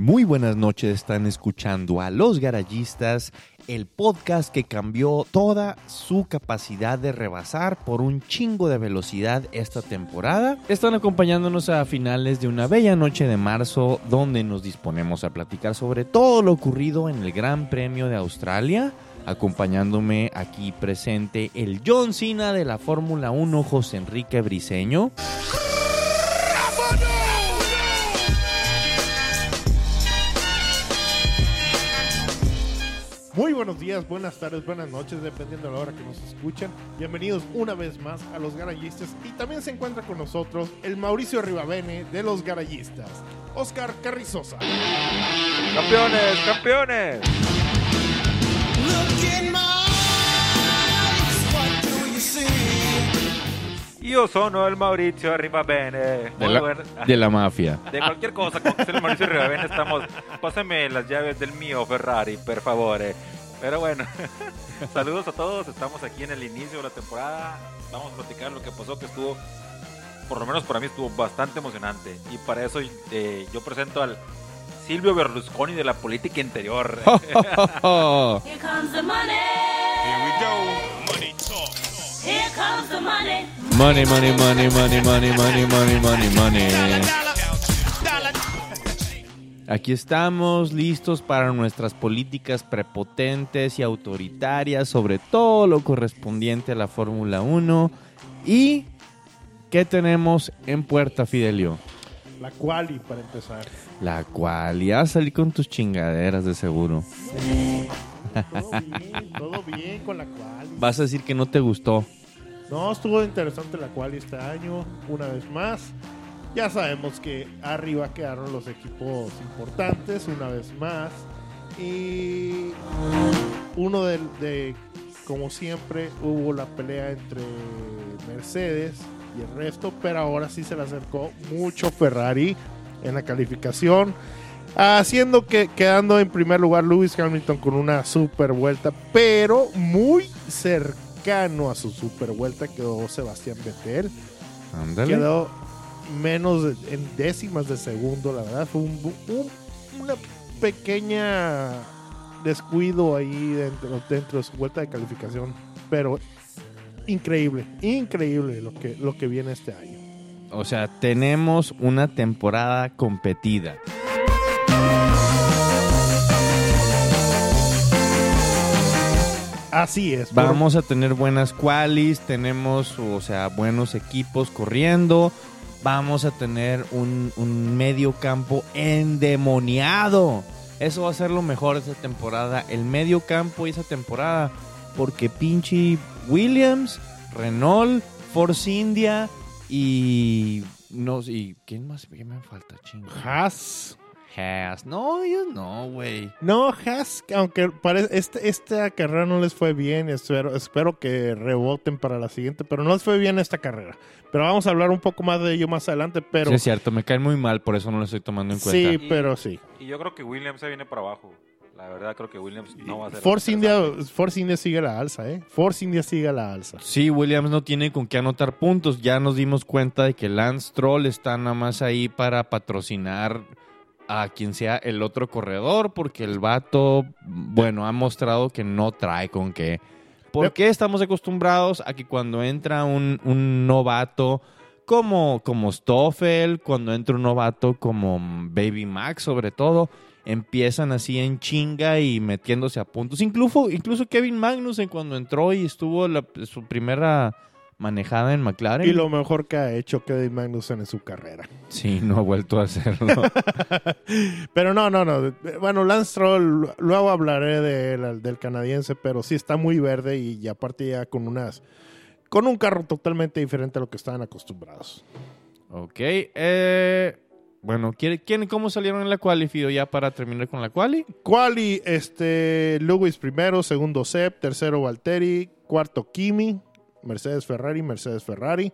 Muy buenas noches, están escuchando a Los Garayistas, el podcast que cambió toda su capacidad de rebasar por un chingo de velocidad esta temporada. Están acompañándonos a finales de una bella noche de marzo donde nos disponemos a platicar sobre todo lo ocurrido en el Gran Premio de Australia. Acompañándome aquí presente el John Cena de la Fórmula 1, José Enrique Briseño. Muy buenos días, buenas tardes, buenas noches, dependiendo de la hora que nos escuchen. Bienvenidos una vez más a Los Garayistas. Y también se encuentra con nosotros el Mauricio Rivavene de Los Garayistas, Oscar Carrizosa. ¡Campeones, campeones! Io sono el Mauricio Rivabene. De Muy la, de la mafia. de cualquier cosa, con que sea el Mauricio Rivabene estamos... Pásame las llaves del mío Ferrari, per favore. Pero bueno, saludos a todos. Estamos aquí en el inicio de la temporada. Vamos a platicar lo que pasó, que estuvo, por lo menos para mí, estuvo bastante emocionante. Y para eso eh, yo presento al Silvio Berlusconi de la política interior. Here comes the money. Here we go. Money talk. Here comes the money. Money, money, money, money, money, money, money, money, money. Aquí estamos listos para nuestras políticas prepotentes y autoritarias sobre todo lo correspondiente a la Fórmula 1. ¿Y qué tenemos en puerta, Fidelio? La quali para empezar. La cual ya salí con tus chingaderas de seguro. Todo bien, todo bien con la quali. Vas a decir que no te gustó. No, estuvo interesante la quali este año, una vez más. Ya sabemos que arriba quedaron los equipos importantes, una vez más. Y uno de, como siempre, hubo la pelea entre Mercedes y el resto, pero ahora sí se le acercó mucho Ferrari en la calificación. Haciendo que quedando en primer lugar Lewis Hamilton con una super vuelta, pero muy cercano a su super vuelta quedó Sebastián Vettel. Ándale. Quedó menos de- en décimas de segundo, la verdad. Fue un, un- una pequeña descuido ahí dentro, dentro de su vuelta de calificación. Pero increíble, increíble lo que, lo que viene este año. O sea, tenemos una temporada competida. Así es. por- Vamos a tener buenas qualis, tenemos, o sea, buenos equipos corriendo. Vamos a tener un, un medio campo endemoniado. Eso va a ser lo mejor de esta temporada. El medio campo y esa temporada. Porque pinche Williams, Renault, Force India y. No, y ¿quién más? ¿Qué me falta? Chingo. Haas. Haas. No, ellos no, güey. No, Haas, aunque parece, este, esta carrera no les fue bien, espero, espero que reboten para la siguiente, pero no les fue bien esta carrera. Pero vamos a hablar un poco más de ello más adelante, pero Sí, es cierto, me caen muy mal, por eso no lo estoy tomando en cuenta. sí, pero sí. Y yo creo que Williams se viene para abajo. La verdad creo que Williams no va a ser... Force India. Force India sigue la alza, ¿eh? Force India sigue la alza. Sí, Williams no tiene con qué anotar puntos. Ya nos dimos cuenta de que Lance Troll está nada más ahí para patrocinar a quien sea el otro corredor, porque el vato, bueno, ha mostrado que no trae con qué. ¿Por qué estamos acostumbrados a que cuando entra un, un novato como, como Stoffel, cuando entra un novato como Baby Max, sobre todo, empiezan así en chinga y metiéndose a puntos. Incluso, incluso Kevin Magnussen cuando entró y estuvo la- su primera manejada en McLaren. Y lo mejor que ha hecho Kevin Magnussen en su carrera. Sí, no ha vuelto a hacerlo. Pero no, no, no. Bueno, Lance Stroll, luego hablaré de él, del canadiense, pero sí está muy verde y, y aparte ya con unas con un carro totalmente diferente a lo que estaban acostumbrados. ok. eh, bueno, ¿quién, ¿cómo salieron en la quali, Fido, ya para terminar con la quali? Quali, este, Lewis primero, segundo Seb, tercero Valtteri, cuarto Kimi, Mercedes Ferrari, Mercedes Ferrari,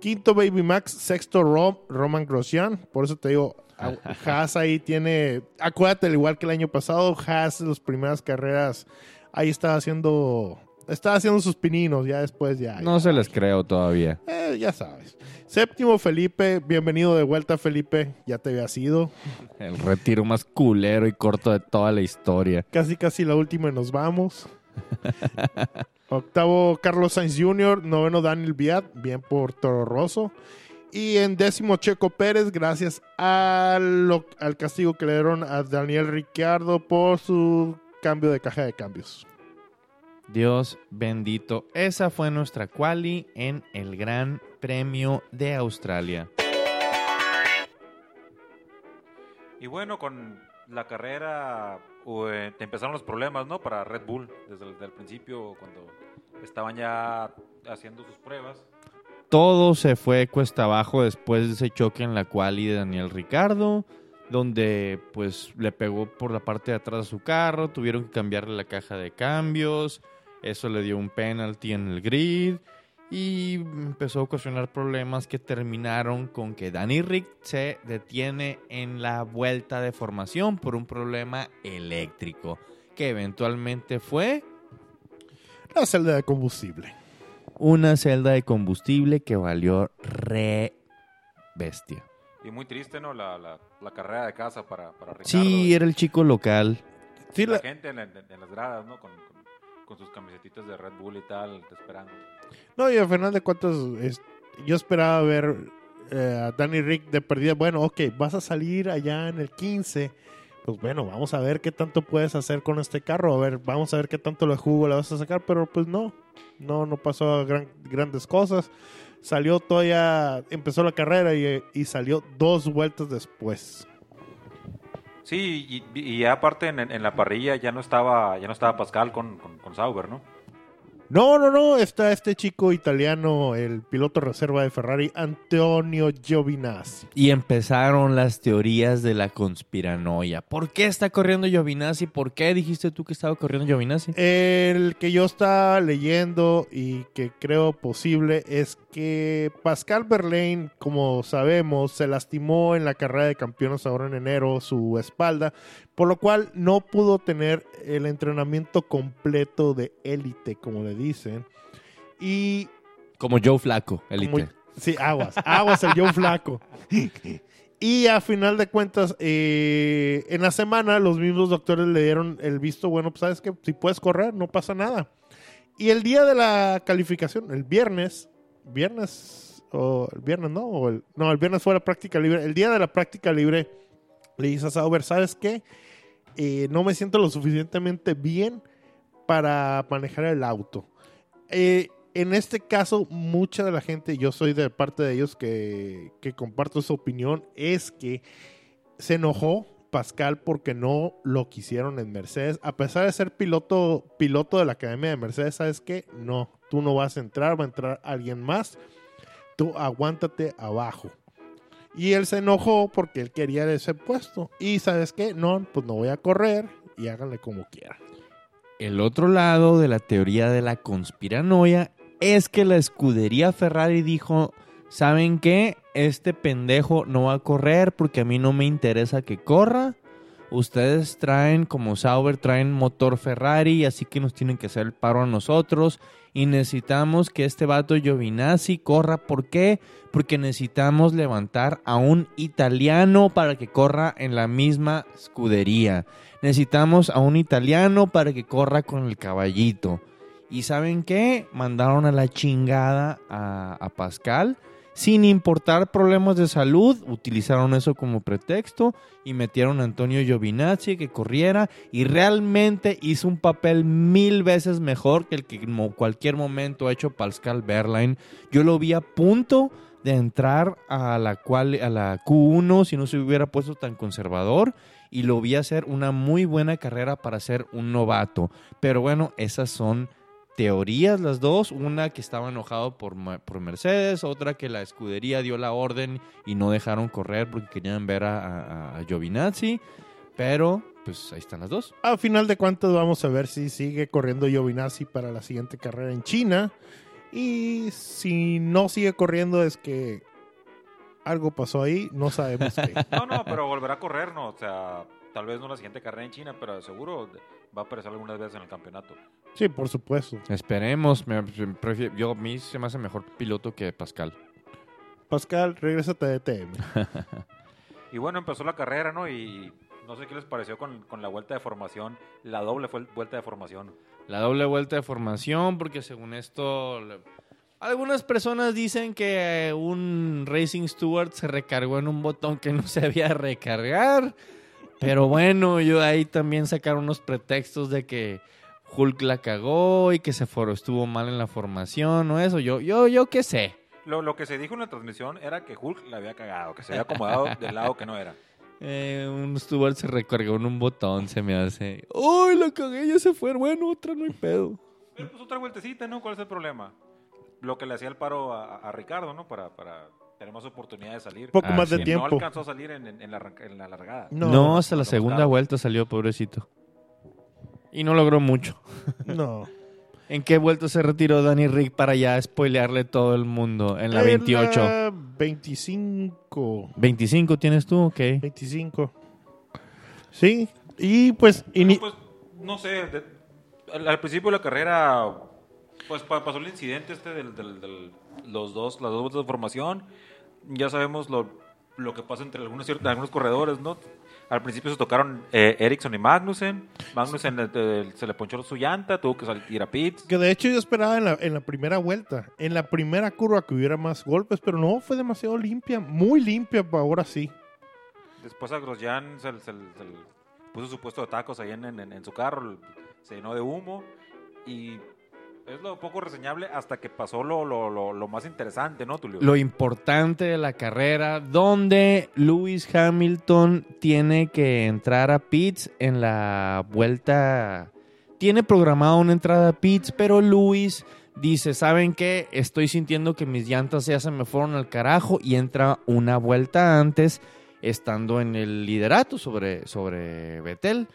quinto Baby Max, sexto Rom, Roman Grosjean, por eso te digo, Haas ahí tiene, acuérdate, al igual que el año pasado, Haas en las primeras carreras, ahí estaba haciendo Está haciendo sus pininos, ya después ya. No ya, se les creo todavía. Eh, ya sabes. Séptimo, Felipe. Bienvenido de vuelta, Felipe. Ya te había sido. El retiro más culero y corto de toda la historia. Casi, casi la última y nos vamos. Octavo, Carlos Sainz Jr. Noveno, Daniel Viat. Bien por Toro Rosso. Y en décimo, Checo Pérez. Gracias al, lo- al castigo que le dieron a Daniel Ricciardo por su cambio de caja de cambios. Dios bendito. Esa fue nuestra quali en el Gran Premio de Australia. Y bueno, con la carrera eh, empezaron los problemas, ¿no? Para Red Bull, desde el, desde el principio, cuando estaban ya haciendo sus pruebas. Todo se fue cuesta abajo después de ese choque en la quali de Daniel Ricardo, donde pues le pegó por la parte de atrás a su carro, tuvieron que cambiarle la caja de cambios, eso le dio un penalty en el grid y empezó a ocasionar problemas que terminaron con que Danny Rick se detiene en la vuelta de formación por un problema eléctrico, que eventualmente fue La celda de combustible. una celda de combustible que valió re bestia. Y muy triste, ¿no? La, la, la carrera de casa para, para Ricardo. Sí, era el chico local. Sí, la, la- gente en, la- en las gradas, ¿no? Con, con, con sus camisetitas de Red Bull y tal, esperando. No, y al final de cuentas, yo esperaba ver eh, a Danny Rick de perdida. Bueno, ok, vas a salir allá en el 15. Pues bueno, vamos a ver qué tanto puedes hacer con este carro. A ver, vamos a ver qué tanto le jugo le vas a sacar. Pero pues no, no, no pasó gran- grandes cosas. Salió todavía, empezó la carrera y salió dos vueltas después. Sí, y, aparte en, en la parrilla ya no estaba ya no estaba Pascal con, con, con Sauber, ¿no? No, no, no, está este chico italiano, el piloto reserva de Ferrari, Antonio Giovinazzi. Y empezaron las teorías de la conspiranoia. ¿Por qué está corriendo Giovinazzi? ¿Por qué dijiste tú que estaba corriendo Giovinazzi? El que yo estaba leyendo y que creo posible es que Pascal Verlaine, como sabemos, se lastimó en la carrera de campeones ahora en enero su espalda, por lo cual no pudo tener el entrenamiento completo de élite, como le dicen. Y Como Joe Flaco, élite. sí, aguas, aguas el Joe Flaco. Y a final de cuentas, eh, en la semana los mismos doctores le dieron el visto bueno, pues sabes que si puedes correr, no pasa nada. Y el día de la calificación, el viernes, viernes, o el viernes no, o el, no, el viernes fue la práctica libre. El día de la práctica libre le dice a Sauber, ¿sabes qué? Eh, no me siento lo suficientemente bien para manejar el auto. Eh, en este caso, mucha de la gente, yo soy de parte de ellos que, que comparto su opinión, es que se enojó Pascal porque no lo quisieron en Mercedes. A pesar de ser piloto, piloto de la Academia de Mercedes, ¿sabes qué? No, tú no vas a entrar, va a entrar alguien más. Tú aguántate abajo. Y él se enojó porque él quería ese puesto. Y ¿sabes qué? No, pues no voy a correr y háganle como quieran. El otro lado de la teoría de la conspiranoia es que la escudería Ferrari dijo, ¿saben qué? Este pendejo no va a correr porque a mí no me interesa que corra. Ustedes traen, como Sauber, traen motor Ferrari, así que nos tienen que hacer el paro a nosotros. Y necesitamos que este vato Giovinazzi corra. ¿Por qué? Porque necesitamos levantar a un italiano para que corra en la misma escudería. Necesitamos a un italiano para que corra con el caballito. ¿Y saben qué? Mandaron a la chingada a, a Pascal. Sin importar problemas de salud, utilizaron eso como pretexto y metieron a Antonio Giovinazzi que corriera y realmente hizo un papel mil veces mejor que el que en cualquier momento ha hecho Pascal Berline. Yo lo vi a punto de entrar a la, cual, a la Q1 si no se hubiera puesto tan conservador y lo vi hacer una muy buena carrera para ser un novato. Pero bueno, esas son teorías las dos, una que estaba enojado por, por Mercedes, otra que la escudería dio la orden y no dejaron correr porque querían ver a, a, a Giovinazzi, pero pues ahí están las dos. A final de cuentas vamos a ver si sigue corriendo Giovinazzi para la siguiente carrera en China. Y si no sigue corriendo es que algo pasó ahí, no sabemos qué. No, no, pero volverá a correr, ¿no? O sea, Tal vez no la siguiente carrera en China, pero seguro va a aparecer algunas veces en el campeonato. Sí, por supuesto. Esperemos. Me, prefiero- yo, a mí se me hace mejor piloto que Pascal. Pascal, regrésate de TM. Y bueno, empezó la carrera, ¿no? Y no sé qué les pareció con, con la vuelta de formación, la doble fue vuelta de formación. La doble vuelta de formación, porque según esto, le- algunas personas dicen que un Racing Stewart se recargó en un botón que no se había de recargar. Pero bueno, yo ahí también sacaron unos pretextos de que Hulk la cagó y que se for- estuvo mal en la formación o eso. Yo, yo, yo qué sé. Lo, lo que se dijo en la transmisión era que Hulk la había cagado, que se había acomodado del lado que no era. Eh, un Stewart se recargó en un botón, se me hace. ¡Uy, la cagué! Ya se fue. Bueno, otra no hay pedo. Pero pues otra vueltecita, ¿no? ¿Cuál es el problema? Lo que le hacía el paro a, a Ricardo, ¿no? Para, para tener más oportunidad de salir. Poco Ah, más sí. de No tiempo. alcanzó a salir en, en- en la, en la largada. No, No, hasta la no segunda buscaba. vuelta salió, pobrecito. Y no logró mucho. No. ¿En qué vuelta se retiró Danny Rick para ya spoilearle todo el mundo? En la En 28. la 25. 25 tienes tú, ok. 25. Sí. Y pues, ini- Pues, no sé, de- al, al principio de la carrera, pues pa- pasó el incidente este del, del- del- los dos, las dos vueltas de formación. Ya sabemos lo, lo que pasa entre algunos, cier- algunos corredores, ¿no? Al principio se tocaron eh, Ericsson y Magnussen. Magnussen eh, eh, se le ponchó su llanta, tuvo que salir a pits. que de hecho yo esperaba en la, en la primera vuelta, en la primera curva que hubiera más golpes, pero no, fue demasiado limpia, muy limpia ahora sí. Después a Grosjean se, se- se puso su puesto de tacos ahí en, en- en su carro, se llenó de humo y es lo poco reseñable hasta que pasó lo, lo- lo- más interesante, ¿no, Tulio? Lo importante de la carrera, donde Lewis Hamilton tiene que entrar a pits en la vuelta. Tiene programado una entrada a pits, pero Lewis dice, ¿saben qué? Estoy sintiendo que mis llantas ya se me fueron al carajo y entra una vuelta antes, estando en el liderato sobre, sobre Vettel.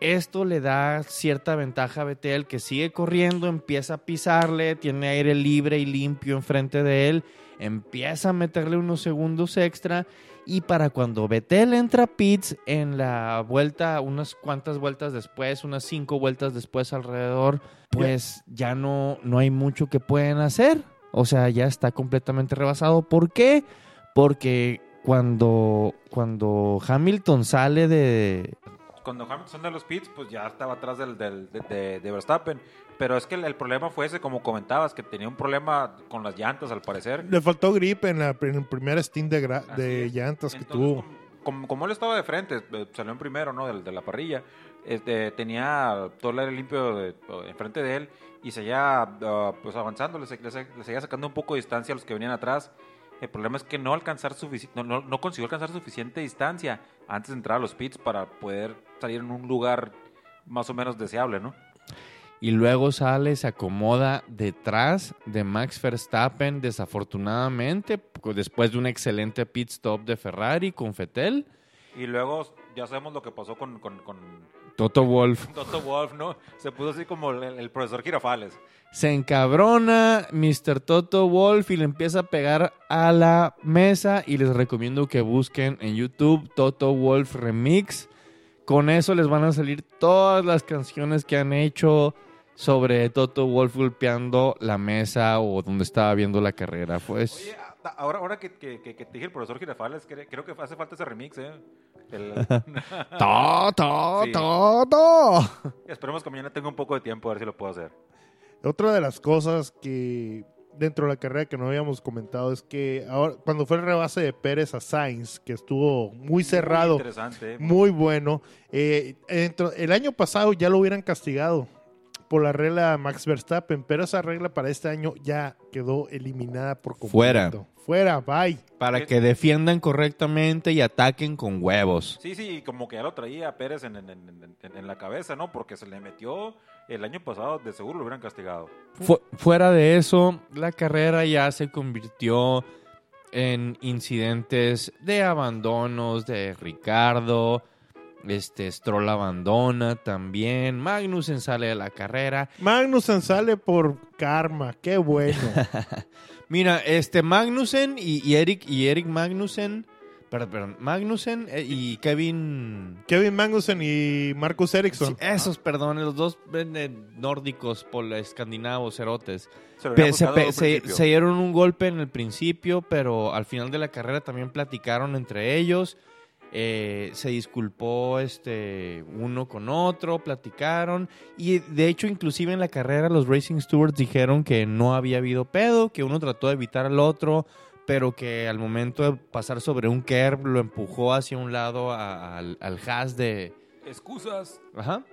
Esto le da cierta ventaja a Vettel que sigue corriendo, empieza a pisarle, tiene aire libre y limpio enfrente de él, empieza a meterle unos segundos extra y para cuando Vettel entra a pits en la vuelta, unas cuantas vueltas después, unas cinco vueltas después alrededor, pues ya no, no hay mucho que pueden hacer. O sea, ya está completamente rebasado. ¿Por qué? Porque cuando, cuando Hamilton sale de, Cuando Hamilton de los pits, pues ya estaba atrás del, del- de, de- de Verstappen. Pero es que el, el problema fue ese, como comentabas, que tenía un problema con las llantas, al parecer. Le faltó grip en, la, en el primer stint de, de llantas que Entonces, tuvo. Como, como- él estaba de frente, eh, salió en primero, ¿no? De, de la parrilla. Este, tenía todo el aire limpio de- enfrente de él y seguía ah, pues avanzando, le, le le seguía sacando un poco de distancia a los que venían atrás. El problema es que no alcanzar sufici- no, no, no consiguió alcanzar suficiente distancia antes de entrar a los pits para poder salir en un lugar más o menos deseable, ¿no? y luego sale, se acomoda detrás de Max Verstappen, desafortunadamente, p- después de un excelente pit stop de Ferrari con Vettel. Y luego ya sabemos lo que pasó con, con, con Toto Wolf Toto Wolf, ¿no? Se puso así como el, el profesor Girafales. se encabrona Mr. Toto Wolf y le empieza a pegar a la mesa y les recomiendo que busquen en YouTube Toto Wolf Remix. Con eso les van a salir todas las canciones que han hecho sobre Toto Wolf golpeando la mesa o donde estaba viendo la carrera. Pues Oye, ahora, ahora que, que, que- que te dije el profesor Girafales, cre- creo que hace falta ese remix, ¿eh? El- to, to, Sí. to, to. esperemos que mañana tenga un poco de tiempo a ver si lo puedo hacer. Otra de las cosas que dentro de la carrera que no habíamos comentado es que ahora cuando fue el rebase de Pérez a Sainz, que estuvo muy cerrado, Muy interesante. ¿eh? muy bueno, eh, dentro- el año pasado ya lo hubieran castigado por la regla Max Verstappen, pero esa regla para este año ya quedó eliminada por completo. Fuera. Fuera, bye. Para que defiendan correctamente y ataquen con huevos. Sí, sí, como que ya lo traía Pérez en, en- en- en- en la cabeza, ¿no? Porque se le metió el año pasado, de seguro lo hubieran castigado. Fu- fuera de eso, la carrera ya se convirtió en incidentes de abandonos de Ricardo. Este Stroll abandona también. Magnussen sale de la carrera. Magnussen sale por karma, qué bueno. Mira, este Magnussen y, y Eric y Eric Magnussen Perdón, perdón. Magnussen eh, y Kevin. Kevin Magnussen y Marcus Ericsson. Sí, esos, perdón, los dos eh, nórdicos, pol- escandinavos, cerotes. Se dieron un golpe en el principio, pero al final de la carrera también platicaron entre ellos. Eh, se disculpó este uno con otro, platicaron y de hecho inclusive en la carrera los Racing Stewards dijeron que no había habido pedo, que uno trató de evitar al otro, pero que al momento de pasar sobre un curb lo empujó hacia un lado a- al, al Haas de Excusas. ajá,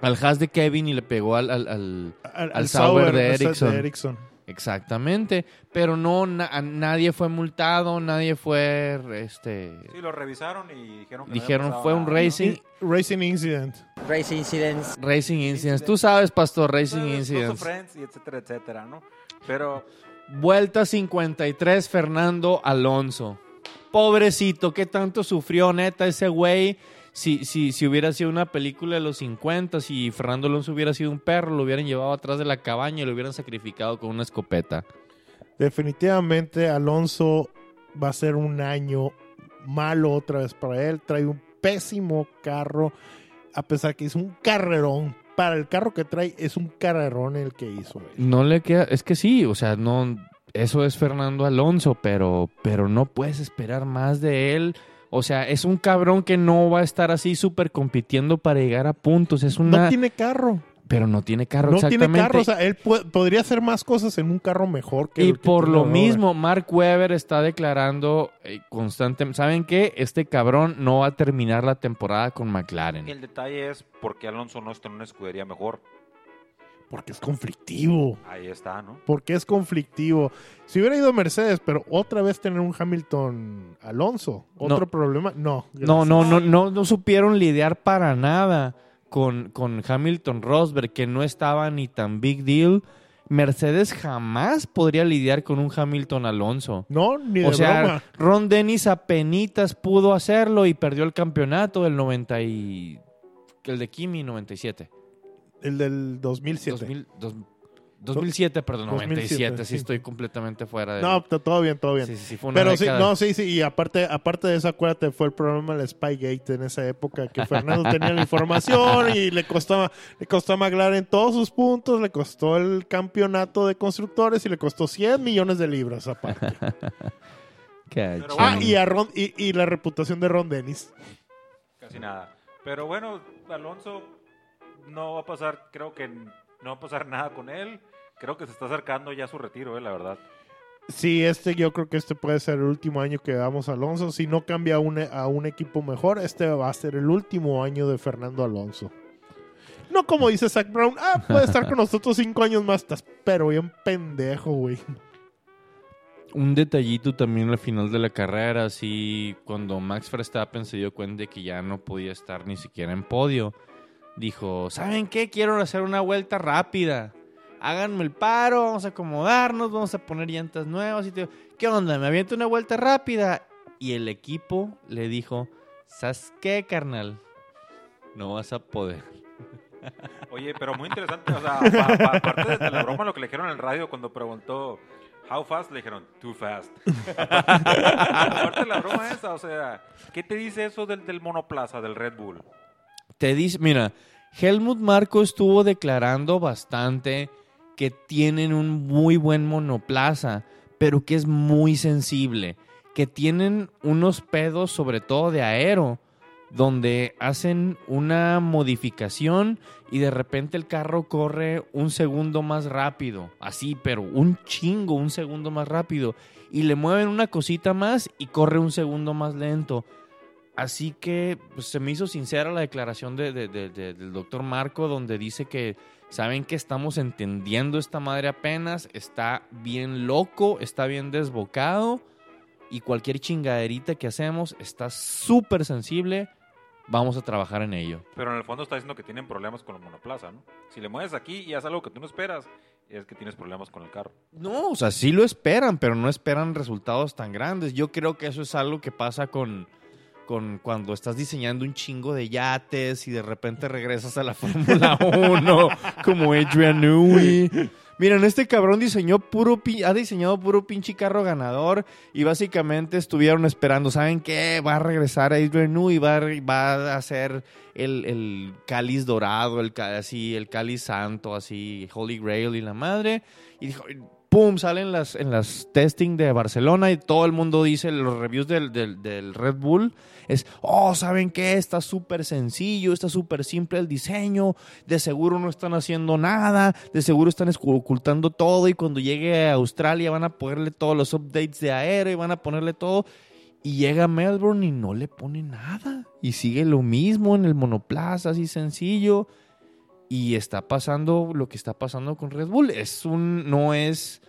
al Haas de Kevin y le pegó al, al- al- al, al Sauber de. Ericsson. Exactamente, pero no, na- a- nadie fue multado, nadie fue, este, Sí, lo revisaron y dijeron que no dijeron fue un nada, ¿no? racing, Racing Incident. Race incidents. racing incidents. Tú sabes, pastor, racing Close incidents. friends y etcétera, etcétera, ¿no? Pero Vuelta 53, Fernando Alonso. Pobrecito, qué tanto sufrió, neta, ese güey. Si, si, si hubiera sido una película de los 50, si Fernando Alonso hubiera sido un perro, lo hubieran llevado atrás de la cabaña y lo hubieran sacrificado con una escopeta. Definitivamente Alonso va a ser un año malo otra vez para él. Trae un pésimo carro, a pesar que hizo un carrerón. Para el carro que trae es un carrerón el que hizo él. No le queda, es que sí, o sea, no, eso es Fernando Alonso, pero, pero no puedes esperar más de él. O sea, es un cabrón que no va a estar así súper compitiendo para llegar a puntos. Es una, No tiene carro. pero no tiene carro, No exactamente. tiene carro. O sea, él podría hacer más cosas en un carro mejor que y el que por lo ahora. mismo, Mark Webber está declarando eh, constantemente, ¿saben qué? Este cabrón no va a terminar la temporada con McLaren. el detalle es porque Alonso no está en una escudería mejor. Porque es conflictivo. Ahí está, ¿no? Porque es conflictivo. Si hubiera ido Mercedes, pero otra vez tener un Hamilton Alonso, otro No. problema, no. No, no, no, no, no supieron lidiar para nada con, con Hamilton Rosberg, que no estaba ni tan big deal. Mercedes jamás podría lidiar con un Hamilton Alonso. No, ni de O sea, broma. Ron Dennis apenitas pudo hacerlo y perdió el campeonato del 90 y... El de Kimi 97. El del 2007. 2000, dos- 2007, perdón, 2007, 97. Sí, sí. estoy completamente fuera de... No, todo bien, todo bien. sí, sí, sí, fue una Pero sí, no, sí, sí, y aparte, aparte de eso, acuérdate, fue el problema del Spygate en esa época, que Fernando tenía la información y le costó, le costó a McLaren todos sus puntos, le costó el campeonato de constructores y le costó 100 millones de libras aparte. Qué Pero ah, y, a Ron- y, y la reputación de Ron Dennis. Casi nada. Pero bueno, Alonso no va a pasar, creo que no va a pasar nada con él. Creo que se está acercando ya a su retiro, eh, la verdad. Sí, este, yo creo que este puede ser el último año que damos a Alonso. Si no cambia a un, a un equipo mejor, este va a ser el último año de Fernando Alonso. No como dice Zach Brown, ah, puede estar con nosotros cinco años más. Estás pero bien pendejo, güey. Un detallito también al final de la carrera, así cuando Max Verstappen se dio cuenta de que ya no podía estar ni siquiera en podio, dijo, ¿saben qué? Quiero hacer una vuelta rápida. Háganme el paro, vamos a acomodarnos, vamos a poner llantas nuevas. Y te- ¿Qué onda? ¿Me aviento una vuelta rápida? Y el equipo le dijo, ¿sabes qué, carnal? No vas a poder. Oye, pero muy interesante, o sea, pa- pa- aparte de, de la broma, lo que le dijeron en el radio cuando preguntó how fast, le dijeron too fast. aparte de la broma esa, o sea, ¿qué te dice eso del, del monoplaza, del Red Bull? Te dice, mira, Helmut Marco estuvo declarando bastante que tienen un muy buen monoplaza, pero que es muy sensible, que tienen unos pedos sobre todo de aero, donde hacen una modificación y de repente el carro corre un segundo más rápido, así, pero un chingo, un segundo más rápido, y le mueven una cosita más y corre un segundo más lento. Así que pues, se me hizo sincera la declaración de- de- de- de- del doctor Marco, donde dice que saben que estamos entendiendo esta madre apenas, está bien loco, está bien desbocado y cualquier chingaderita que hacemos está súper sensible. Vamos a trabajar en ello. Pero en el fondo está diciendo que tienen problemas con el monoplaza, ¿no? Si le mueves aquí y haces algo que tú no esperas, es que tienes problemas con el carro. No, o sea, sí lo esperan, pero no esperan resultados tan grandes. Yo creo que eso es algo que pasa con, con cuando estás diseñando un chingo de yates y de repente regresas a la Fórmula 1 como Adrian Newey. Miren, este cabrón diseñó puro ha diseñado puro pinche carro ganador y básicamente estuvieron esperando, ¿saben qué? Va a regresar Adrian Newey va a, va a hacer el, el cáliz dorado, el así, el cáliz santo, así, Holy Grail y la madre. Y dijo, pum, salen las, en las testing de Barcelona y todo el mundo dice, los reviews del, del, del Red Bull es, oh, ¿saben qué? Está súper sencillo, está súper simple el diseño, de seguro no están haciendo nada, de seguro están ocultando todo y cuando llegue a Australia van a ponerle todos los updates de aero y van a ponerle todo. Y llega a Melbourne y no le pone nada. Y sigue lo mismo en el monoplaza, así sencillo. Y está pasando lo que está pasando con Red Bull. Es un, no es,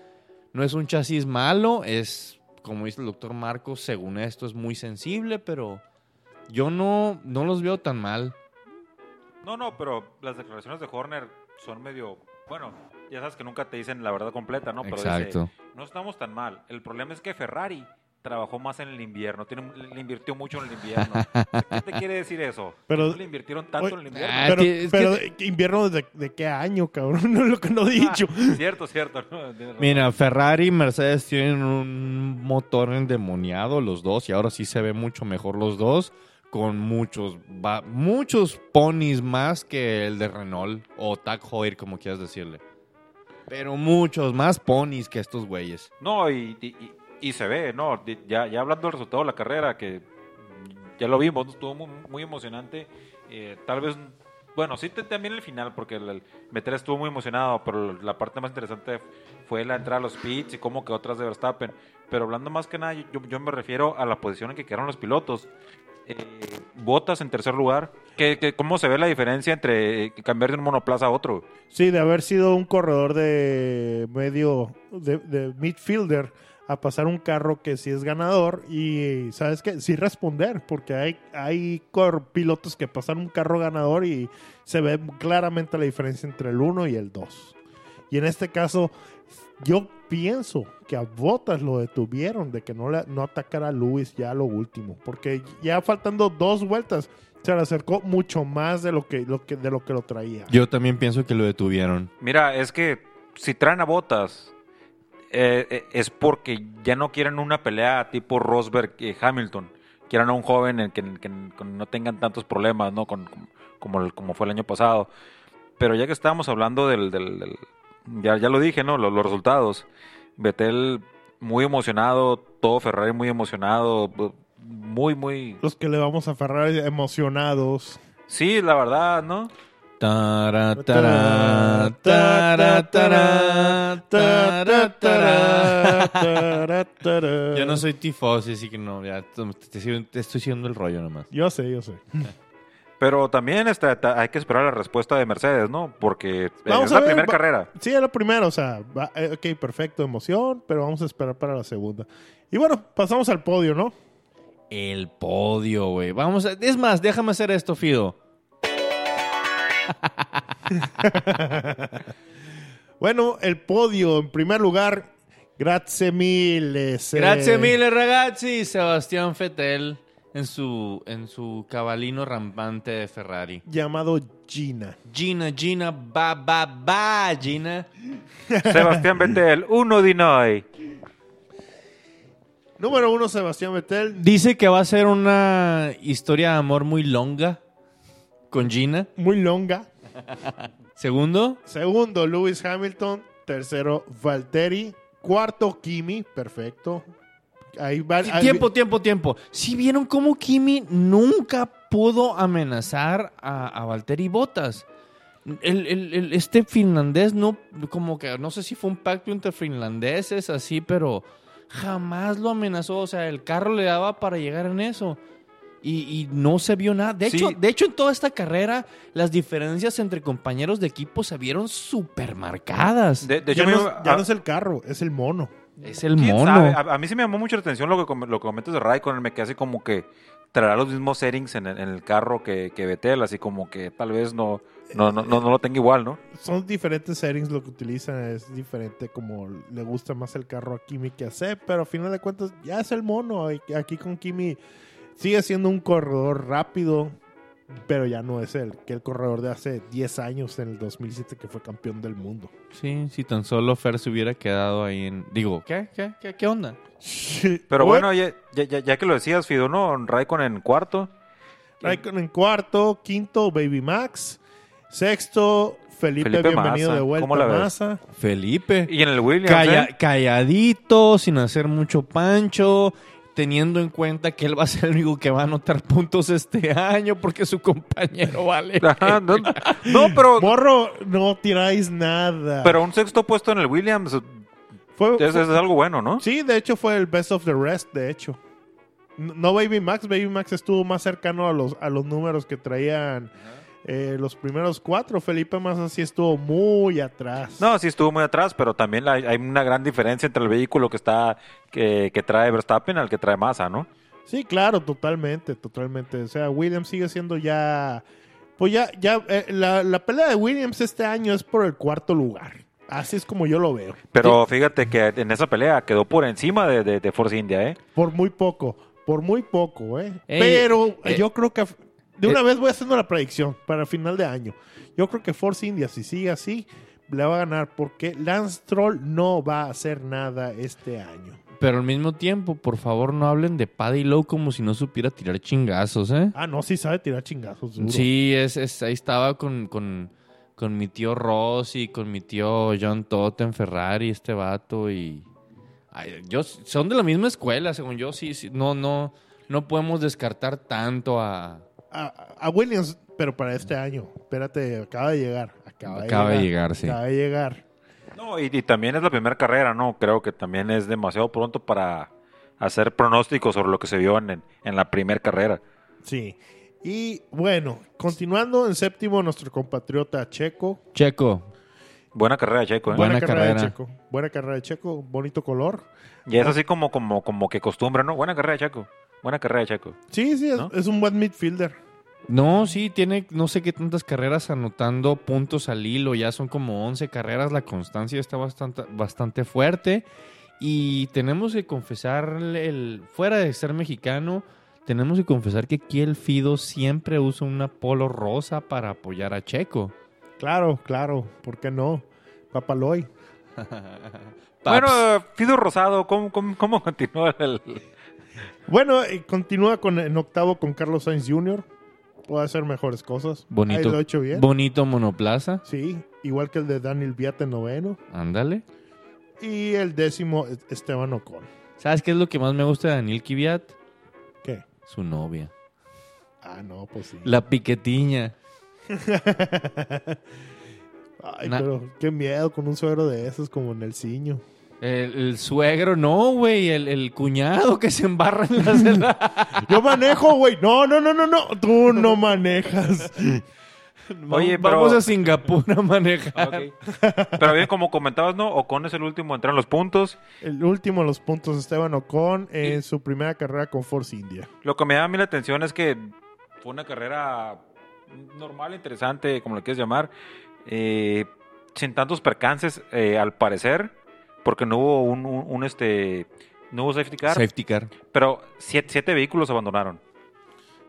no es un chasis malo, es, como dice el doctor Marcos, según esto es muy sensible, pero yo no, no los veo tan mal. No, no, pero las declaraciones de Horner son medio. Bueno, ya sabes que nunca te dicen la verdad completa, ¿no? Pero dice, no estamos tan mal. El problema es que Ferrari trabajó más en el invierno, tiene, le invirtió mucho en el invierno. ¿Qué te quiere decir eso? Pero- ¿No le invirtieron tanto Oye, en el invierno? Ah, Pero, que- pero que- ¿de- invierno de, de qué año, cabrón? No es lo que no he dicho. Ah, cierto, cierto. Mira, Ferrari y Mercedes tienen un motor endemoniado los dos y ahora sí se ve mucho mejor los dos con muchos va- muchos ponis más que el de Renault o Tag Heuer como quieras decirle. Pero muchos más ponis que estos güeyes. No, y, y- y- y se ve, ¿no? Ya, ya hablando del resultado de la carrera, que ya lo vimos, estuvo muy, muy emocionante. Eh, tal vez, bueno, sí también el final, porque el, el Vettel estuvo muy emocionado, pero la parte más interesante fue la entrada a los pits y cómo quedó atrás de Verstappen. Pero hablando más que nada, yo, yo me refiero a la posición en que quedaron los pilotos. Eh, Botas en tercer lugar. ¿Qué, qué- cómo se ve la diferencia entre eh, cambiar de un monoplaza a otro? Sí, de haber sido un corredor de medio, de, de midfielder, a pasar un carro que sí es ganador y, ¿sabes qué? Sí responder, porque hay, hay pilotos que pasan un carro ganador y se ve claramente la diferencia entre el 1 y el 2. Y en este caso, yo pienso que a Bottas lo detuvieron de que no, le, no atacara a Lewis ya a lo último, porque ya faltando dos vueltas, se le acercó mucho más de lo que, lo que, de lo, que lo traía. Yo también pienso que lo detuvieron. Mira, es que si traen a botas, eh, eh, es porque ya no quieren una pelea tipo Rosberg y Hamilton. Quieren a un joven en que, en que no tengan tantos problemas, ¿no? Con, con- como, el- como fue el año pasado. Pero ya que estábamos hablando del... del- del- ya, ya lo dije, ¿no? Los, los resultados. Betel muy emocionado, todo Ferrari muy emocionado, muy, muy... Los que le vamos a Ferrari emocionados. Sí, la verdad, ¿no? Tara, tara, tara, tara, tara, tara. Yo no soy tifosi, así que no, ya te, te- te estoy siguiendo el rollo nomás. Yo sé, yo sé. Pero también ta- hay que esperar la respuesta de Mercedes, ¿no? Porque eh, Vamos es la primera carrera. Sí, es la primera, o sea, va- eh, ok, perfecto, emoción, pero vamos a esperar para la segunda. Y bueno, pasamos al podio, ¿no? El podio, güey. Vamos a... Es más, déjame hacer esto, Fido. Bueno, el podio, en primer lugar, grazie mille. se- Grazie mille, ragazzi. Sebastián Vettel en su, en su cabalino rampante de Ferrari. Llamado Gina. Gina, Gina, ba, ba, ba, Gina. Sebastián Vettel, uno di noi. Número uno, Sebastián Vettel. Dice que va a ser una historia de amor muy longa con Gina. Muy longa. Segundo, Segundo, Lewis Hamilton. Tercero, Valtteri. Cuarto, Kimi. Perfecto. Ahí va. ahí- tiempo, tiempo, tiempo. Si vieron cómo Kimi nunca pudo amenazar a, a Valtteri Bottas. El, el- el- este finlandés no, como que no sé si fue un pacto entre finlandeses así, pero jamás lo amenazó. O sea, el carro le daba para llegar en eso. Y, y no se vio nada. De Sí. hecho, de hecho, en toda esta carrera, las diferencias entre compañeros de equipo se vieron súper marcadas. De, de ya hecho, no, ya no es el carro, es el mono. es el ¿quién mono. A, a mí sí me llamó mucho la atención lo que, lo que comentas de Raikkonen. Me quedé así como que traerá los mismos settings en el, en el carro que, que Vettel. Así como que tal vez no, no, no, no, no lo tenga igual, ¿no? Son diferentes settings lo que utilizan, es diferente como le gusta más el carro a Kimi que a Seb, pero a final de cuentas ya es el mono. Aquí con Kimi sigue siendo un corredor rápido, pero ya no es el que el corredor de hace 10 años en el 2007 que fue campeón del mundo. Sí, si tan solo Fer se hubiera quedado ahí en... Digo, ¿qué? ¿Qué? ¿Qué, qué onda? Pero bueno, ya, ya, ya- ya que lo decías, Fido, ¿no? Raikkonen en cuarto. Raikkonen en cuarto, quinto Baby Max, sexto Felipe, Felipe bienvenido de vuelta ¿Cómo la ves? Massa. Felipe. Y en el Williams, Calla- ¿eh? calladito, sin hacer mucho pancho, teniendo en cuenta que él va a ser el único que va a anotar puntos este año porque su compañero vale. Ajá, no, no, pero, Morro, no tiráis nada. pero un sexto puesto en el Williams fue, es, es algo bueno, ¿no? Sí, de hecho fue el best of the rest, de hecho. No Baby Max, Baby Max estuvo más cercano a los, a los números que traían eh, los primeros cuatro. Felipe Massa sí estuvo muy atrás. No, sí estuvo muy atrás, pero también hay, hay una gran diferencia entre el vehículo que está que, que trae Verstappen al que trae Massa, ¿no? Sí, claro, totalmente, totalmente. O sea, Williams sigue siendo ya... Pues ya, ya, eh, la, la pelea de Williams este año es por el cuarto lugar. Así es como yo lo veo. Pero fíjate que en esa pelea quedó por encima de, de, de Force India, ¿eh? Por muy poco, por muy poco, ¿eh? Ey, Pero eh, yo creo que de una eh, vez voy haciendo la predicción para final de año. Yo creo que Force India, si sigue así, le va a ganar porque Lance Troll no va a hacer nada este año. Pero al mismo tiempo, por favor, no hablen de Paddy Lowe como si no supiera tirar chingazos, ¿eh? Ah, no, sí sabe tirar chingazos. duro. Sí, es, es- ahí estaba con, con, con mi tío Ross y con mi tío John Todd en Ferrari, este vato, y... Ay, yo, son de la misma escuela, según yo, sí, sí, no, no, no podemos descartar tanto a... A, a Williams, pero para este año. Espérate, acaba de llegar. Acaba, Acaba de de llegar. llegar, sí. Acaba de llegar. No, y, y también es la primera carrera, ¿no? Creo que también es demasiado pronto para hacer pronósticos sobre lo que se vio en, en, la primera carrera. Sí. Y bueno, continuando en séptimo, nuestro compatriota Checo. Checo, Buena carrera, Checo, ¿eh? Buena Buena carrera, de. Checo. Buena carrera de Checo. Bonito color. Y es así como, como, como que costumbre, ¿no? Buena carrera, Checo. Buena carrera, Checo. Sí, sí, es, ¿No? es un buen midfielder. No, sí, tiene no sé qué tantas carreras anotando puntos al hilo, ya son como 11 carreras, la constancia está bastante, bastante fuerte y tenemos que confesar, el, fuera de ser mexicano, tenemos que confesar que aquí el Fido siempre usa una polo rosa para apoyar a Checo. Claro, claro. ¿Por qué no? Papaloy. Bueno, Fido Rosado, ¿cómo, cómo, cómo continúa el...? Bueno, y continúa con, en octavo con Carlos Sainz Jr. Puede hacer mejores cosas. Ahí bonito, lo ha hecho bien. bonito monoplaza, sí, igual que el de Daniel Viat en noveno. ándale. Y el décimo, es- Esteban Ocon. ¿Sabes qué es lo que más me gusta de Daniel Kiviat? ¿Qué? Su novia. Ah, no, pues sí. La piquetiña. Ay, Na- pero qué miedo con un suegro de esos como en el ciño. El, el suegro, no, güey, el, el cuñado que se embarra en la celda. Yo manejo, güey. No, no, no, no, no. Tú no manejas. Oye, pero- Vamos a Singapur a manejar. Pero bien, como comentabas, ¿no? Ocon es el último en entrar en los puntos. El último de los puntos, Esteban Ocon, en su primera carrera con Force India. Lo que me da a mí la atención es que fue una carrera normal, interesante, como le quieras llamar, eh, sin tantos percances, eh, al parecer, porque no hubo un, un- un, este, no hubo safety car, Safety car. pero siete, siete vehículos abandonaron.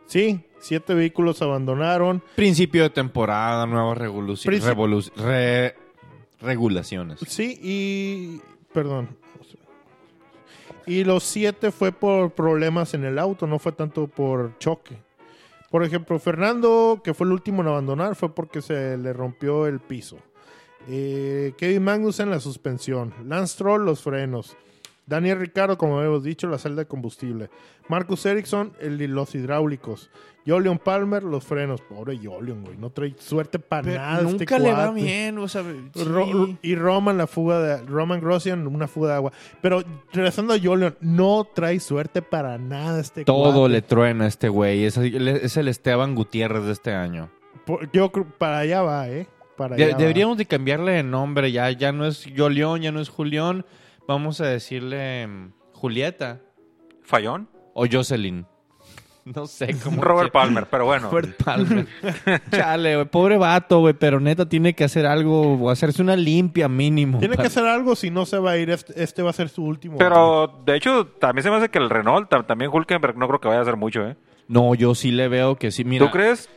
Sí, siete vehículos abandonaron. Principio de temporada, nuevas revoluciones. Princip- regulaciones. Sí, y. Perdón. Y los siete fue por problemas en el auto, no fue tanto por choque. Por ejemplo, Fernando, que fue el último en abandonar, fue porque se le rompió el piso. Eh, Kevin Magnussen, la suspensión. Lance Stroll, los frenos. Daniel Ricardo, como habíamos dicho, la celda de combustible. Marcus Ericsson, el, los hidráulicos. Jolion Palmer, los frenos. Pobre Jolion, güey. No trae suerte para nada. este nunca le va bien, o sea, Ro- sí. y Roman la fuga de Roman Grossian una fuga de agua. Pero regresando a Jolion, no trae suerte para nada este Todo cuate. le truena a este güey. Es, es el Esteban Gutiérrez de este año. Por- Yo creo para allá va, ¿eh? Para De- allá va. deberíamos de cambiarle de nombre. Ya, ya no es Jolión, ya no es Julián. Vamos a decirle mm, Julieta Fallón, o Jocelyn. No sé cómo. Robert Palmer, pero bueno. Robert Palmer. Chale, güey. Pobre vato, güey. Pero neta tiene que hacer algo o hacerse una limpia mínimo. Tiene que hacer algo, si no se va a ir. Este, este va a ser su último. año. Pero, de hecho, también se me hace que el Renault, tam- también Hulkenberg, no creo que vaya a hacer mucho, ¿eh? No, yo sí le veo que sí. Mira, ¿Tú crees?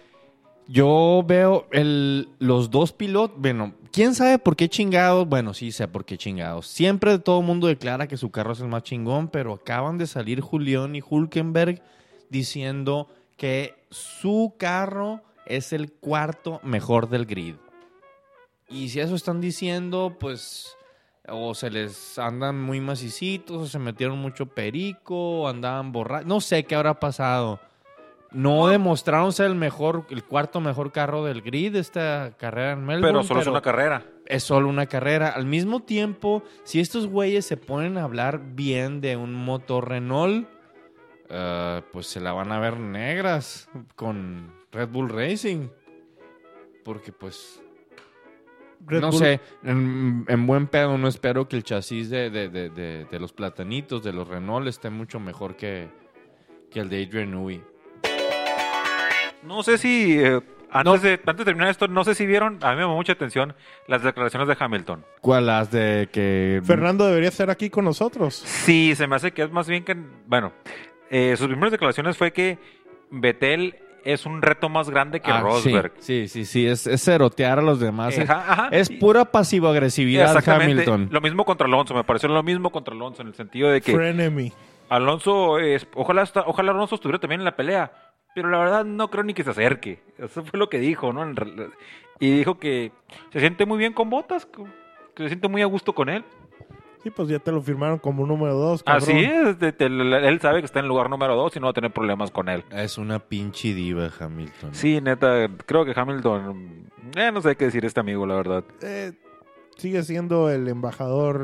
Yo veo el, los dos pilotos, bueno, ¿quién sabe por qué chingados? Bueno, sí sé por qué chingados. Siempre todo el mundo declara que su carro es el más chingón, pero acaban de salir Julián y Hulkenberg diciendo que su carro es el cuarto mejor del grid. Y si eso están diciendo, pues o se les andan muy macicitos, o se metieron mucho perico, o andaban borrachos, no sé qué habrá pasado. No demostraron ser el mejor, el cuarto mejor carro del grid esta carrera en Melbourne. Pero solo es una carrera. Es solo una carrera. Al mismo tiempo, si estos güeyes se ponen a hablar bien de un motor Renault, uh, pues se la van a ver negras con Red Bull Racing. Porque pues... Red no Bull- sé, en, en buen pedo no espero que el chasis de, de- de- de- de los platanitos, de los Renault, esté mucho mejor que, que el de Adrian Newey. No sé si eh, antes, de, antes de terminar esto, no sé si vieron, a mí me llamó mucha atención las declaraciones de Hamilton. ¿Cuál las de que... Fernando debería estar aquí con nosotros. Sí, se me hace que es más bien que, bueno, eh, sus primeras declaraciones fue que Vettel es un reto más grande que Ah, Rosberg. Sí, sí, sí, sí, es, es cerotear a los demás. Es- Ajá, ajá. Es pura pasivo-agresividad. Hamilton. Lo mismo contra Alonso, me pareció lo mismo contra Alonso en el sentido de que Frenemy. Alonso, es, ojalá, ojalá Alonso estuviera también en la pelea, pero la verdad no creo ni que se acerque. Eso fue lo que dijo, ¿no? Y dijo que se siente muy bien con Botas, que se siente muy a gusto con él. Sí, pues ya te lo firmaron como número dos, cabrón. Así es, de- de- él sabe que está en el lugar número dos y no va a tener problemas con él. Es una pinche diva Hamilton. Sí, neta, creo que Hamilton, eh, no sé qué decir este amigo, la verdad. Eh, sigue siendo el embajador...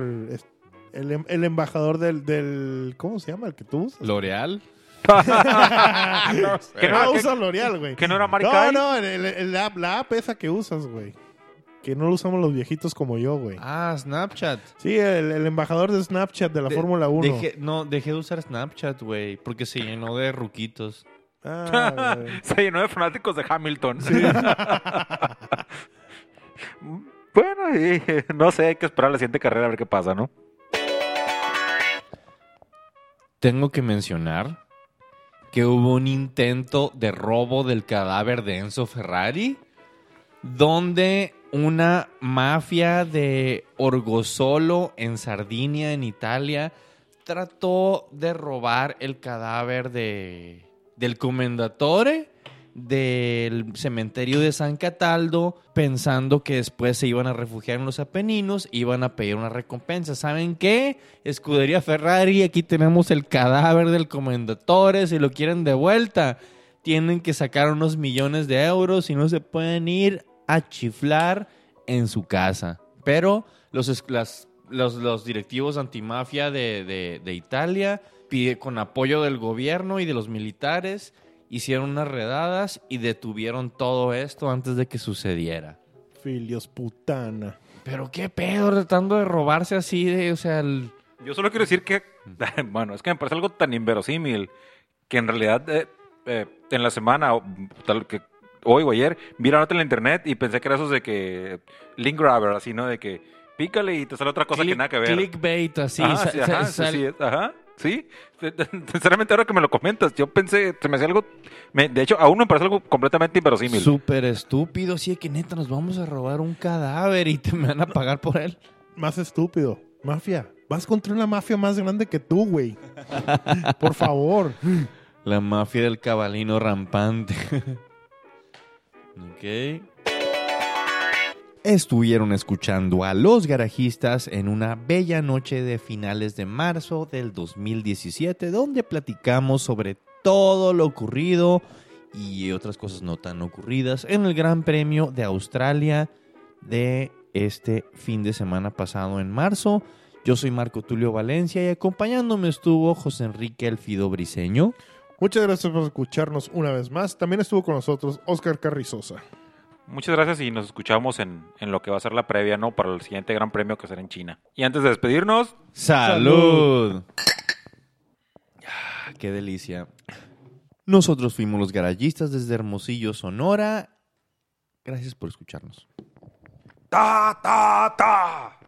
El, em- el embajador del, del... ¿Cómo se llama? El que tú usas. L'Oreal. Que no, ah, usa L'Oreal, güey. que no era Mari No, no, el- el- el- la, la app esa que usas, güey. Que no lo usamos los viejitos como yo, güey. Ah, Snapchat. Sí, el, el embajador de Snapchat de la De- Fórmula 1. Dejé- no, dejé de usar Snapchat, güey, porque se llenó de ruquitos. Ah. Se llenó de fanáticos de Hamilton. bueno, y, no sé, hay que esperar la siguiente carrera a ver qué pasa, ¿no? Tengo que mencionar que hubo un intento de robo del cadáver de Enzo Ferrari, donde una mafia de Orgosolo en Sardinia, en Italia, trató de robar el cadáver de, del comendatore del cementerio de San Cataldo, pensando que después se iban a refugiar en los Apeninos, iban a pedir una recompensa. ¿Saben qué? Escudería Ferrari, aquí tenemos el cadáver del comendatore, si lo quieren de vuelta, tienen que sacar unos millones de euros y no se pueden ir a chiflar en su casa. Pero los, los directivos antimafia de, de- de Italia, pide, con apoyo del gobierno y de los militares, hicieron unas redadas y detuvieron todo esto antes de que sucediera. Filios putana. Pero qué pedo, tratando de robarse así, de, o sea, el- Yo solo quiero decir que, bueno, es que me parece algo tan inverosímil que en realidad eh, eh, en la semana, o tal que hoy o ayer, vi la nota en la internet y pensé que era esos de que link grabber, así, ¿no? De que pícale y te sale otra cosa que nada que ver. clickbait así. Ajá, sa- sí, sa- ajá, sí, sal- sí, ajá, sí. Sinceramente, ahora que me lo comentas, yo pensé, se me hacía algo. me- de hecho, aún me parece algo completamente inverosímil. Súper estúpido, sí, que neta, nos vamos a robar un cadáver y te me van a pagar por él. Más estúpido. Mafia. Vas contra una mafia más grande que tú, güey. Por favor. La mafia del cabalino rampante. ok. Estuvieron escuchando a los garajistas en una bella noche de finales de marzo del 2017, donde platicamos sobre todo lo ocurrido y otras cosas no tan ocurridas en el Gran Premio de Australia de este fin de semana pasado en marzo. Yo soy Marco Tulio Valencia y acompañándome estuvo José Enrique Elfido Briseño. Muchas gracias por escucharnos una vez más. También estuvo con nosotros Oscar Carrizosa. Muchas gracias y nos escuchamos en, en lo que va a ser la previa, ¿no? Para el siguiente gran premio que será en China. Y antes de despedirnos, ¡Salud! Ah, ¡Qué delicia! Nosotros fuimos los garayistas desde Hermosillo, Sonora. Gracias por escucharnos. ¡Ta, ta, ta!